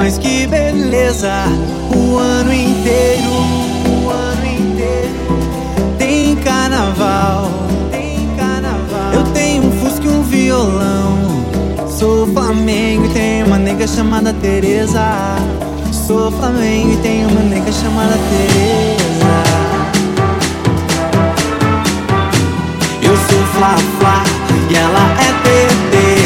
mas que beleza! O ano inteiro, o ano inteiro tem carnaval. Eu tenho um fusco e um violão. Sou Flamengo e tenho uma nega chamada Teresa. Sou Flamengo e tenho uma nega chamada Teresa. Eu sou Fla Fla e ela é TT.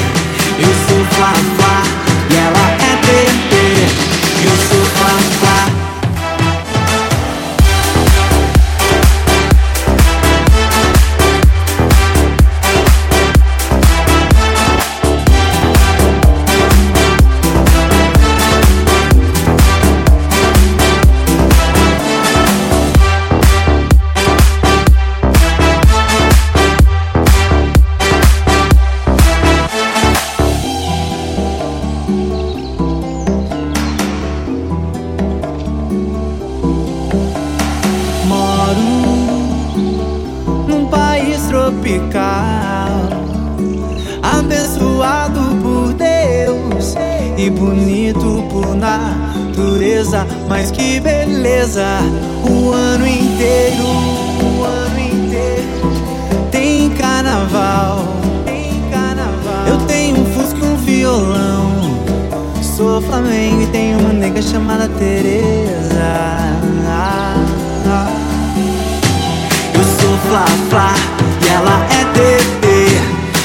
Fla Fla e ela é TT.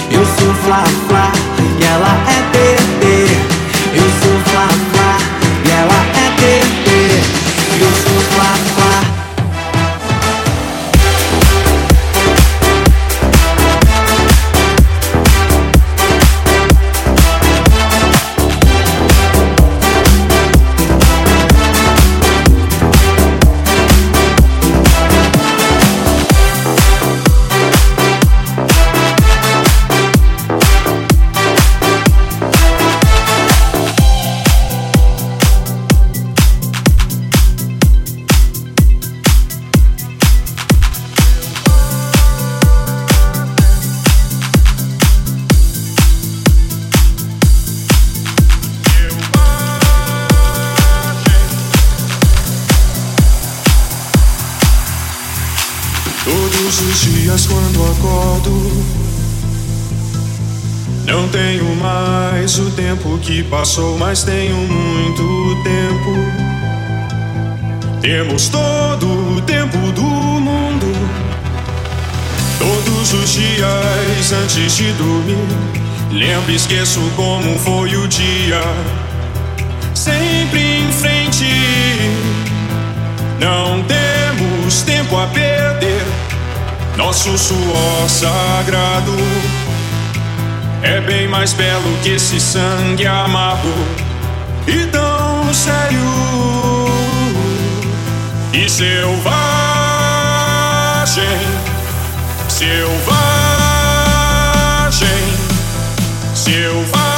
Eu sou Fla Fla e ela é esqueço como foi o dia. Sempre em frente. Não temos tempo a perder. Nosso suor sagrado é bem mais belo que esse sangue amargo e tão sério e selvagem, selvagem, selvagem, selvagem.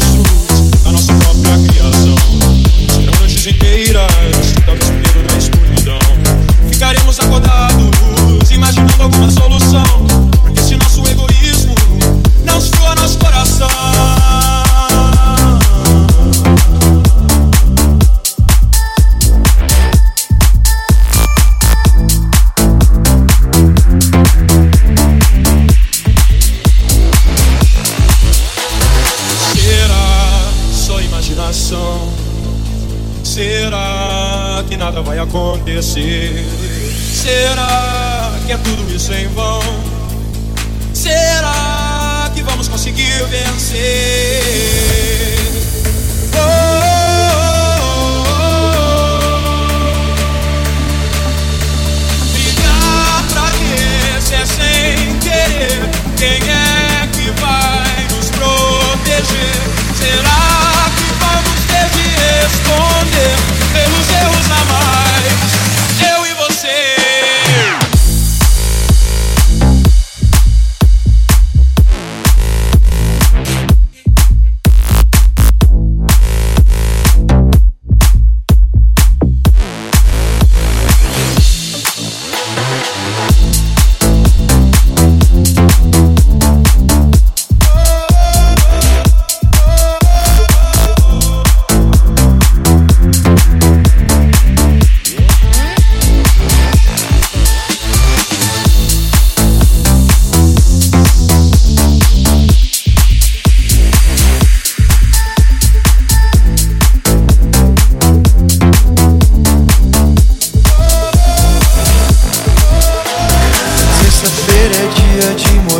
through.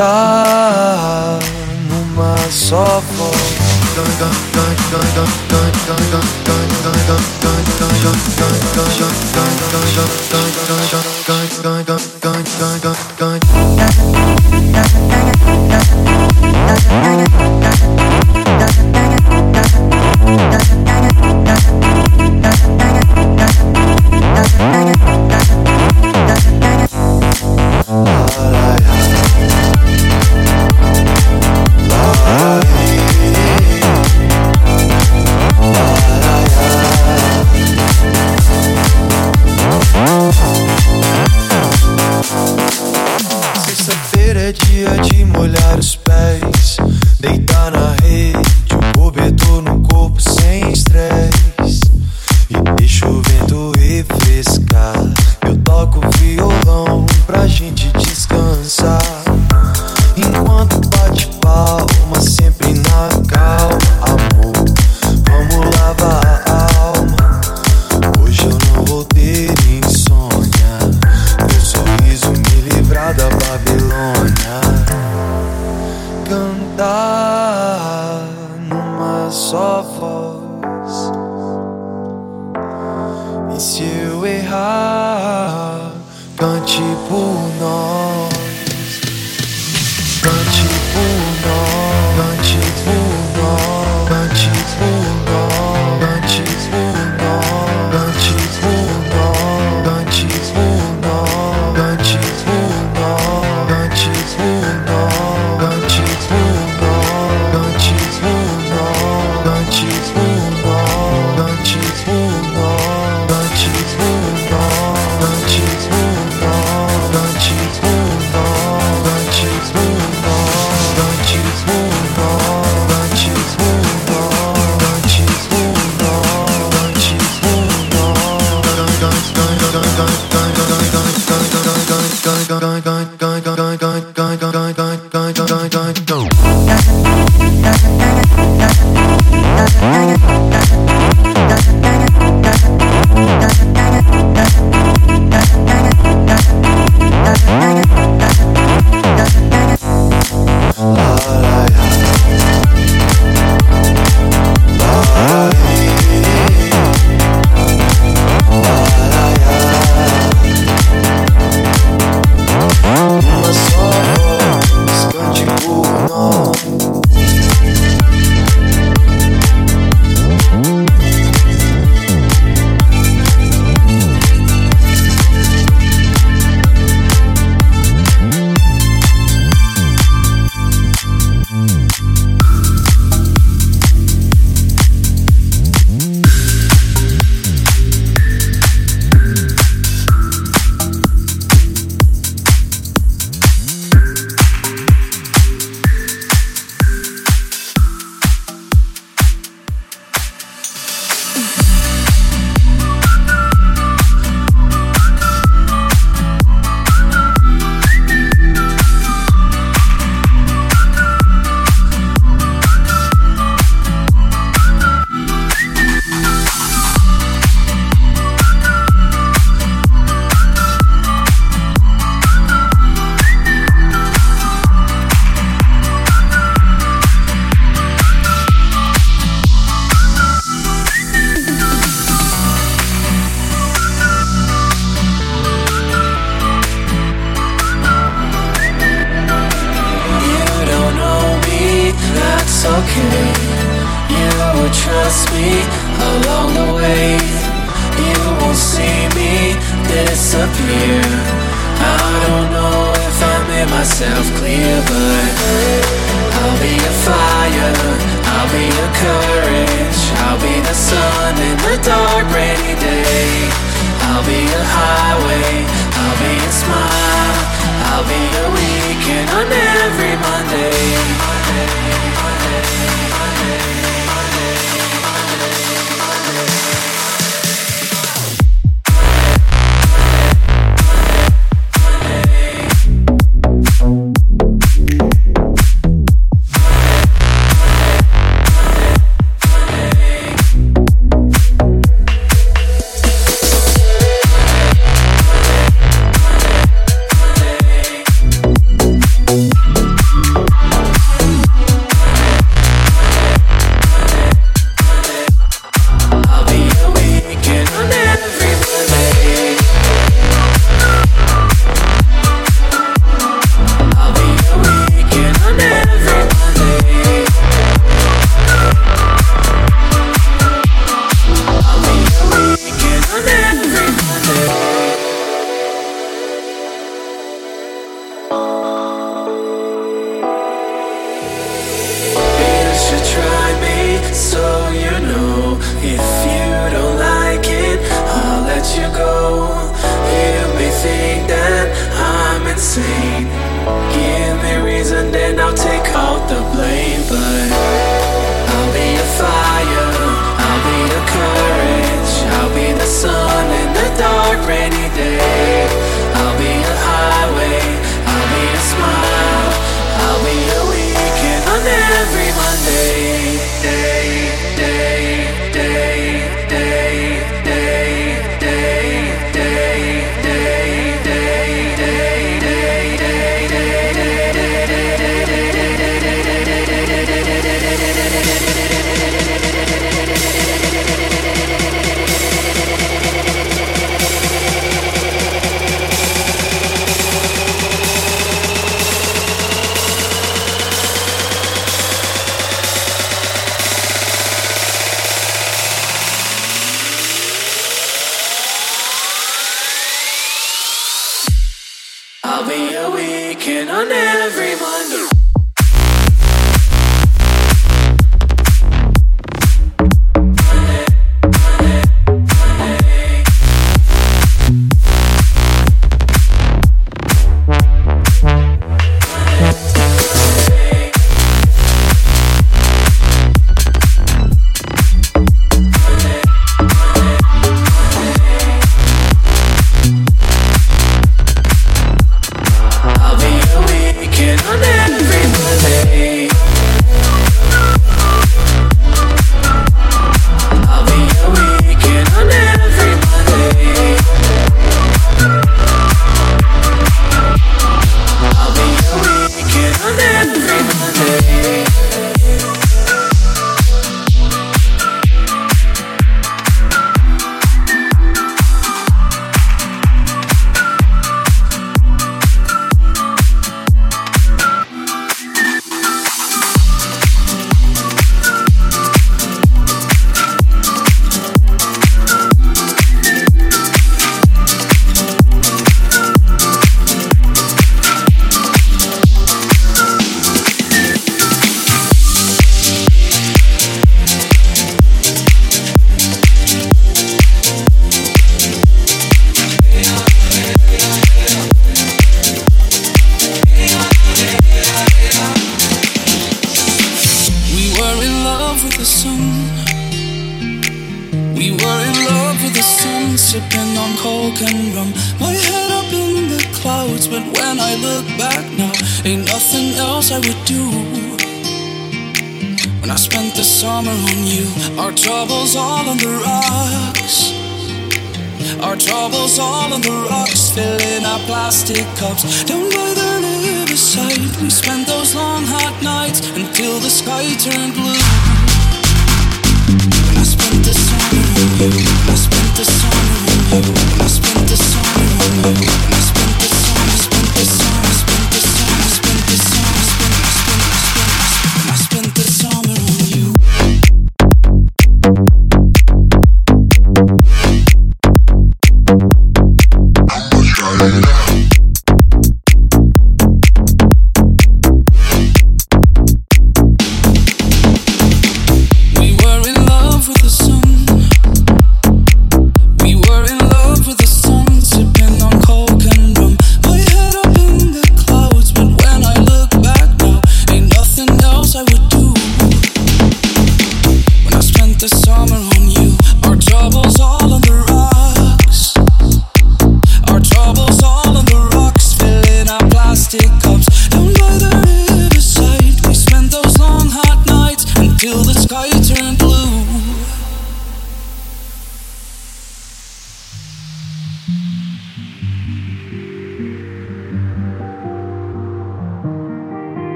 tá numa só voz. só voz. E se eu errar, cante por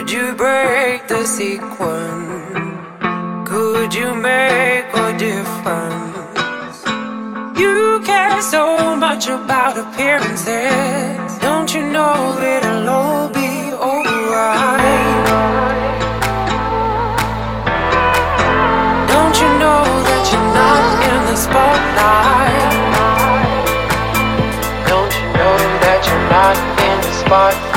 Could you break the sequence? Could you make a difference? You care so much about appearances. Don't you know that I'll all be alright? Don't you know that you're not in the spotlight? Don't you know that you're not in the spotlight?